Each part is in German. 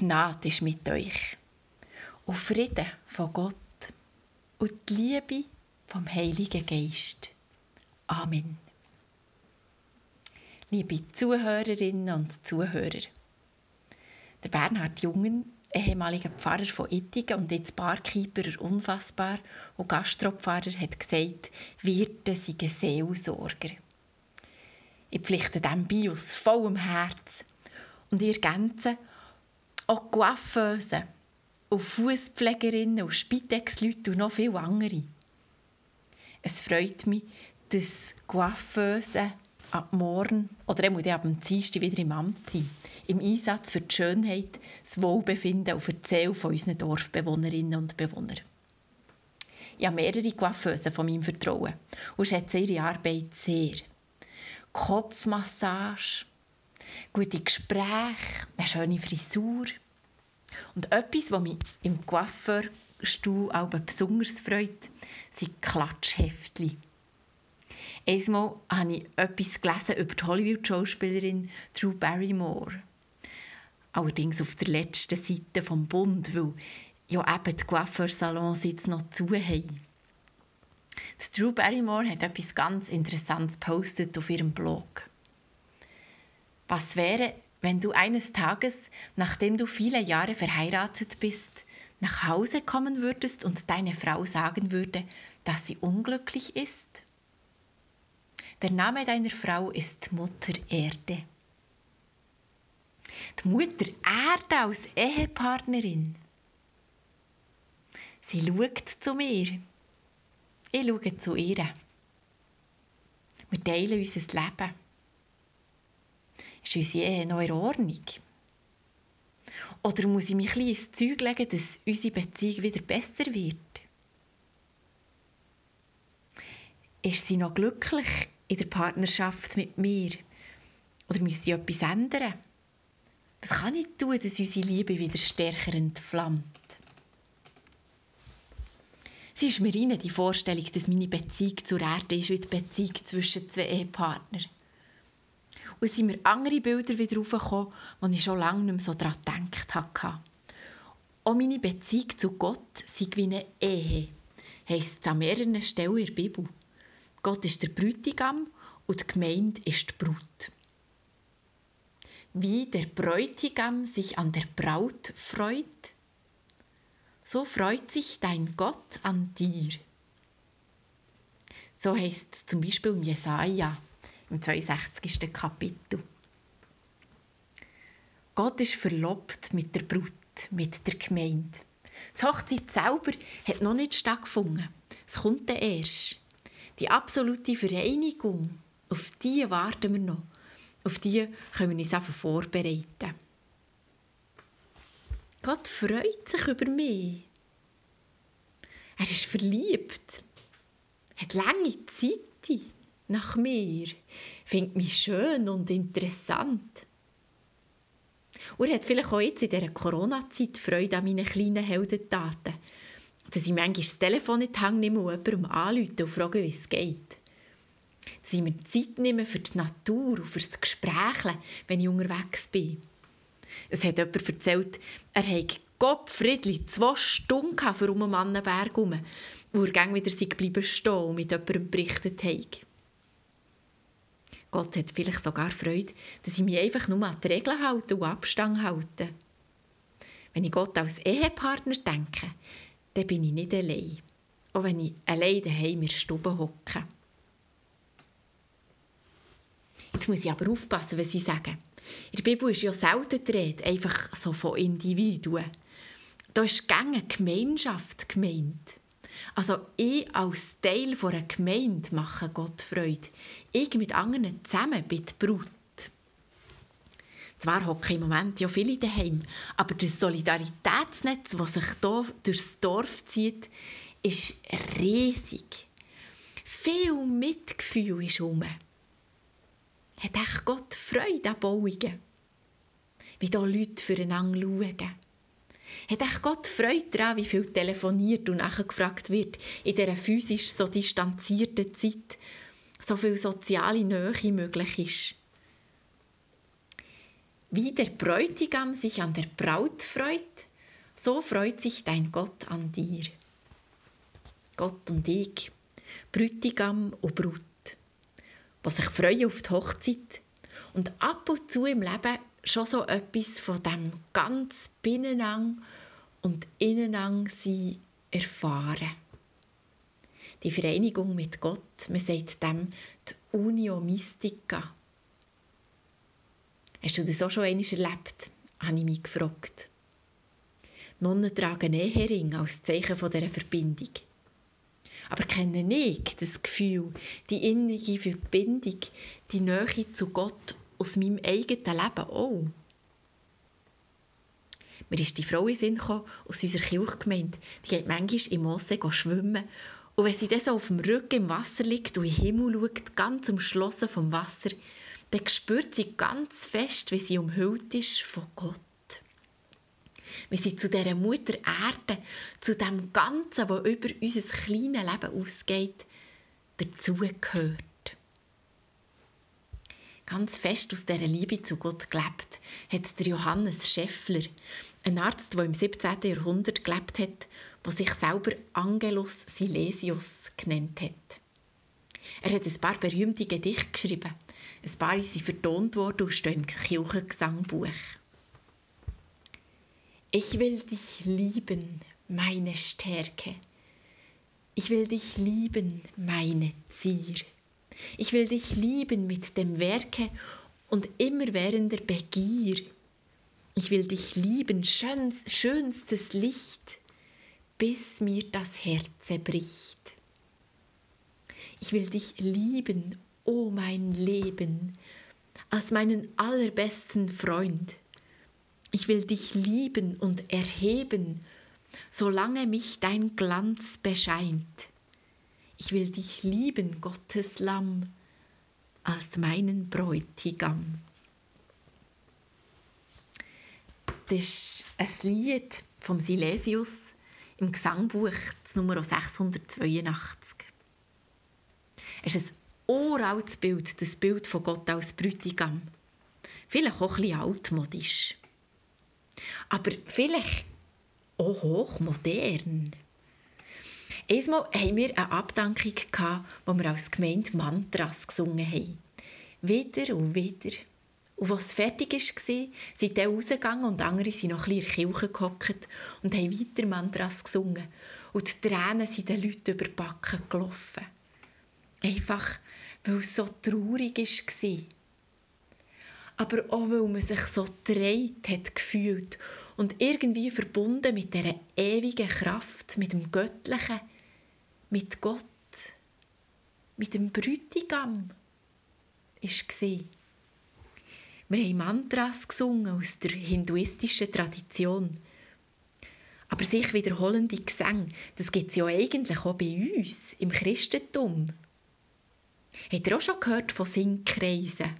Gnade ist mit euch. Und Frieden von Gott und die Liebe vom Heiligen Geist. Amen. Liebe Zuhörerinnen und Zuhörer, der Bernhard Jungen, ehemaliger Pfarrer von Ittigen und jetzt Barkeeper unfassbar und Gastropfarrer, hat gesagt, Wirte seien Seelsorger. Ich pflichte dem bei aus vollem Herz und ihr ergänze auch Coiffeuse und Fußpflegerinnen und Spitex-Leute und noch viele andere. Es freut mich, dass Coiffeuse ab morgen oder er muss ab dem Dienstag wieder im Amt sein. Im Einsatz für die Schönheit, das Wohlbefinden und Seele von unseren Dorfbewohnerinnen und Bewohnern. Ich habe mehrere Coiffeusen von meinem Vertrauen und schätze ihre Arbeit sehr. Kopfmassage, gute Gespräche, eine schöne Frisur. Und etwas, was mich im Coiffeurstuhl auch besonders freut, sind Klatschheftchen. Einmal habe ich etwas gelesen über die Hollywood-Schauspielerin Drew Barrymore. Allerdings auf der letzten Seite vom Bund, weil ja eben die Coiffeursalons jetzt noch zu haben. Drew Barrymore hat etwas ganz Interessantes postet auf ihrem Blog. Was wäre, wenn du eines Tages, nachdem du viele Jahre verheiratet bist, nach Hause kommen würdest und deine Frau sagen würde, dass sie unglücklich ist? Der Name deiner Frau ist Mutter Erde. Die Mutter Erde als Ehepartnerin. Sie schaut zu mir. Ich schaue zu ihr. Wir teilen unser Leben. Ist unsere Ehe noch in Ordnung? Oder muss ich mich ein ins Zeug legen, dass unsere Beziehung wieder besser wird? Ist sie noch glücklich in der Partnerschaft mit mir? Oder muss sie etwas ändern? Was kann ich tun, dass unsere Liebe wieder stärker entflammt? Sie ist mir rein, die Vorstellung, dass meine Beziehung zur Erde ist wie die Beziehung zwischen zwei Ehepartnern. Und sind mir andere Bilder wieder aufgekommen, die ich schon lange nicht mehr so daran gedacht hatte. Auch meine Beziehung zu Gott sei wie eine Ehe, heisst es an mehreren Stellen in der Bibel. Gott ist der Bräutigam und die Gemeinde ist die Brut. Wie der Bräutigam sich an der Braut freut, so freut sich dein Gott an dir. So heißt es zum Beispiel im Jesaja im 62. Kapitel. Gott ist verlobt mit der Brut, mit der Gemeinde. Die Hochzeit selber hat noch nicht stattgefunden. Es kommt dann erst. Die absolute Vereinigung, auf die warten wir noch. Auf die können wir uns einfach vorbereiten. Gott freut sich über mich. Er ist verliebt. Hat lange Zeit nach mir. Findet mich schön und interessant. Und er hat vielleicht auch jetzt in dieser Corona-Zeit Freude an meinen kleinen Heldentaten. Dass ich manchmal das Telefon Hand nehme und jemandem anrufe und frage, wie es geht. Dass ich mir Zeit nehme für die Natur und für das Gespräch, wenn ich unterwegs bin. Es hat jemand erzählt, er habe Gottfriedli zwei Stunden für um einen Mannenberg herum, wo er wieder geblieben stehen und mit jemandem berichtet hat. Gott hat vielleicht sogar Freude, dass ich mich einfach nur an die Regeln halte und Abstand halte. Wenn ich Gott als Ehepartner denke, dann bin ich nicht allein. Auch wenn ich allein daheim in der Stube hocke. Jetzt muss ich aber aufpassen, was ich sage. In der Bibel ist ja selten die Rede, einfach so von Individuen. Da ist gerne Gemeinschaft gemeint. Also ich als Teil einer Gemeinde mache Gott Freude. Ich mit anderen zusammen bin die Brut. Zwar hocken im Moment ja viele daheim, aber das Solidaritätsnetz, das sich hier durchs Dorf zieht, ist riesig. Viel Mitgefühl ist herum. Hat echt Gott Freude an Bauungen? Wie hier Leute füreinander schauen? Hat echt Gott Freude daran, wie viel telefoniert und nachgefragt wird in dieser physisch so distanzierten Zeit, so viel soziale Nähe möglich ist? Wie der Bräutigam sich an der Braut freut, so freut sich dein Gott an dir. Gott und ich, Bräutigam und Brut, die sich freuen auf die Hochzeit und ab und zu im Leben schon so etwas von dem ganz Binnenang und Innenang sein erfahren. Die Vereinigung mit Gott, man sagt dem die Unio Mystica. Hast du das auch schon einmal erlebt? habe ich mich gefragt. Nonnen tragen Ehering als Zeichen dieser Verbindung. Aber kenne ich das Gefühl, die innige Verbindung, die Nähe zu Gott aus meinem eigenen Leben auch? Mir ist die Frau in Sinn gekommen, aus unserer Kirchgemeinde. Die geht manchmal im Mosse schwimmen. Und wenn sie dann so auf dem Rücken im Wasser liegt und in den Himmel schaut, ganz umschlossen vom Wasser, dann spürt sie ganz fest, wie sie umhüllt ist von Gott. Wie sie zu dieser Mutter Erde, zu dem Ganzen, was über unser kleines Leben ausgeht, dazugehört. Ganz fest aus dieser Liebe zu Gott gelebt hat der Johannes Scheffler, ein Arzt, der im 17. Jahrhundert gelebt hat, der sich selber Angelus Silesius genannt hat. Er hat ein paar berühmte Gedichte geschrieben. Ein paar sind vertont worden stehen im Kirchengesangbuch. Ich will dich lieben, meine Stärke. Ich will dich lieben, meine Zier. Ich will dich lieben mit dem Werke und immerwährender Begier. Ich will dich lieben, schönstes Licht, bis mir das Herze bricht. Ich will dich lieben, o oh mein Leben, als meinen allerbesten Freund. Ich will dich lieben und erheben, solange mich dein Glanz bescheint. Ich will dich lieben, Gottes Lamm, als meinen Bräutigam. Das ist ein Lied vom Silesius im Gesangbuch Nummer 682. Es ist ein uraltes Bild, das Bild von Gott als Bräutigam. Vielleicht auch ein altmodisch. Aber vielleicht auch hochmodern. Einmal hatten wir eine Abdankung, wo wir als Gemeinde Mantras gesungen haben. Wieder und wieder. Und als es fertig war, sind sie rausgegangen und andere sind noch ein bisschen in der Kirche gehockt und haben weiter Mantras gesungen. Und die Tränen sind den Leuten über die Backen gelaufen. Einfach, weil es so traurig war. Aber auch, weil man sich so gedreht hat gefühlt und irgendwie verbunden mit dieser ewigen Kraft, mit dem Göttlichen, mit Gott, mit dem Bräutigam, war. Wir haben Mantras gesungen aus der hinduistischen Tradition. Aber sich wiederholende Gesänge, das gibt es ja eigentlich auch bei uns, im Christentum. Habt ihr auch schon gehört von Singkreisen?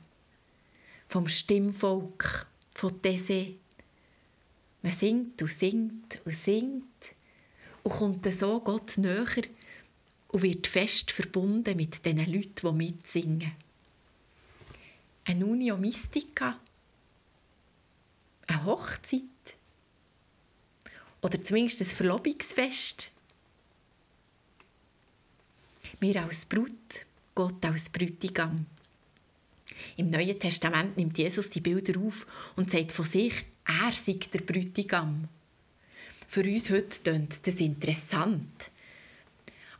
Vom Stimmvolk, von Tese? Man singt und singt und singt und kommt so Gott näher und wird fest verbunden mit den Leuten, die mitsingen eine Unio Mystica, eine Hochzeit oder zumindest ein Verlobungsfest. Wir als Brut, Gott als Brütigam. Im Neuen Testament nimmt Jesus die Bilder auf und sagt von sich, er sei der Brütigam. Für uns heute tönt das interessant.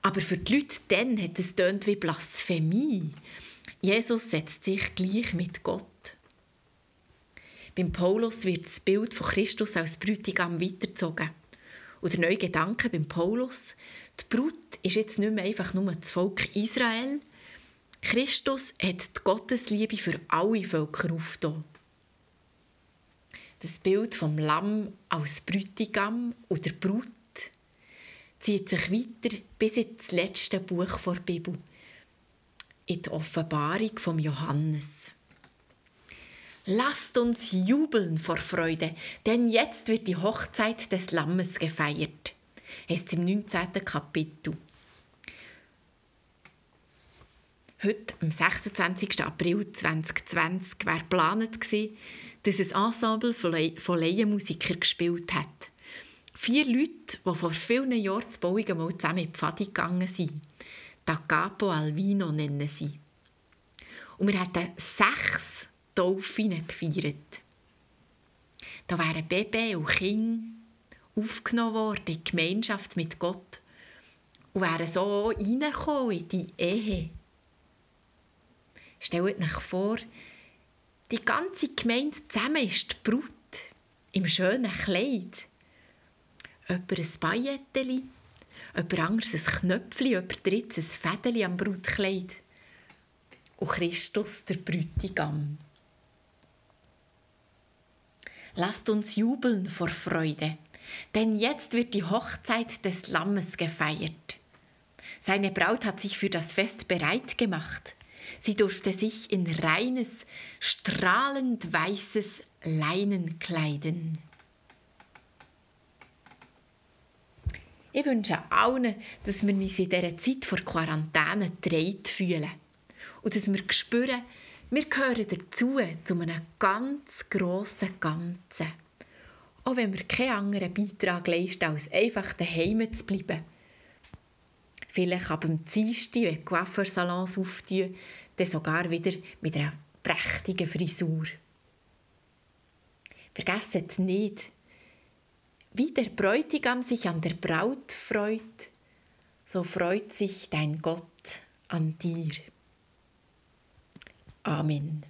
Aber für die Leute dann hat es wie Blasphemie. Jesus setzt sich gleich mit Gott. Beim Paulus wird das Bild von Christus als Bräutigam weitergezogen. Und der neue Gedanke beim Paulus, die Brut ist jetzt nicht mehr einfach nur das Volk Israel. Christus hat die Gottesliebe für alle Völker aufgetan. Das Bild vom Lamm als Bräutigam oder Brut zieht sich weiter bis ins letzte Buch der Bibel in die Offenbarung vom Johannes. Lasst uns jubeln vor Freude, denn jetzt wird die Hochzeit des Lammes gefeiert. Es ist im 19. Kapitel. Heute, am 26. April 2020, wäre geplant dass ein Ensemble von Laienmusikern gespielt hat. Vier Leute, die vor vielen Jahren zu Bauungen mal zusammen in die Pfadi gegangen sind. Da Capo Alvino nennen sie. Und wir hatten sechs Taufen gefeiert. Da wären Baby und Kinder aufgenommen worden in die Gemeinschaft mit Gott und wären so reingekommen in die Ehe. Stellt euch vor, die ganze Gemeinde zusammen ist die Brut im schönen Kleid. Jemand ein Pailletteli, jemand anderes ein Knöpfchen, jemand drittes ein Fädeli am Brutkleid. Und Christus, der Bräutigam. Lasst uns jubeln vor Freude, denn jetzt wird die Hochzeit des Lammes gefeiert. Seine Braut hat sich für das Fest bereit gemacht. Sie durfte sich in reines, strahlend weißes Leinen kleiden. Ich wünsche allen, dass wir uns in dieser Zeit vor Quarantäne gedreht fühlen und dass wir spüren, wir gehören dazu, zu einem ganz grossen Ganzen. Auch wenn wir keinen anderen Beitrag leisten, als einfach daheim zu bleiben. Vielleicht ab dem Dienstag, wenn die Coiffeursalons auftun, dann sogar wieder mit einer prächtigen Frisur. Vergesst nicht, wie der Bräutigam sich an der Braut freut, so freut sich dein Gott an dir. Amen.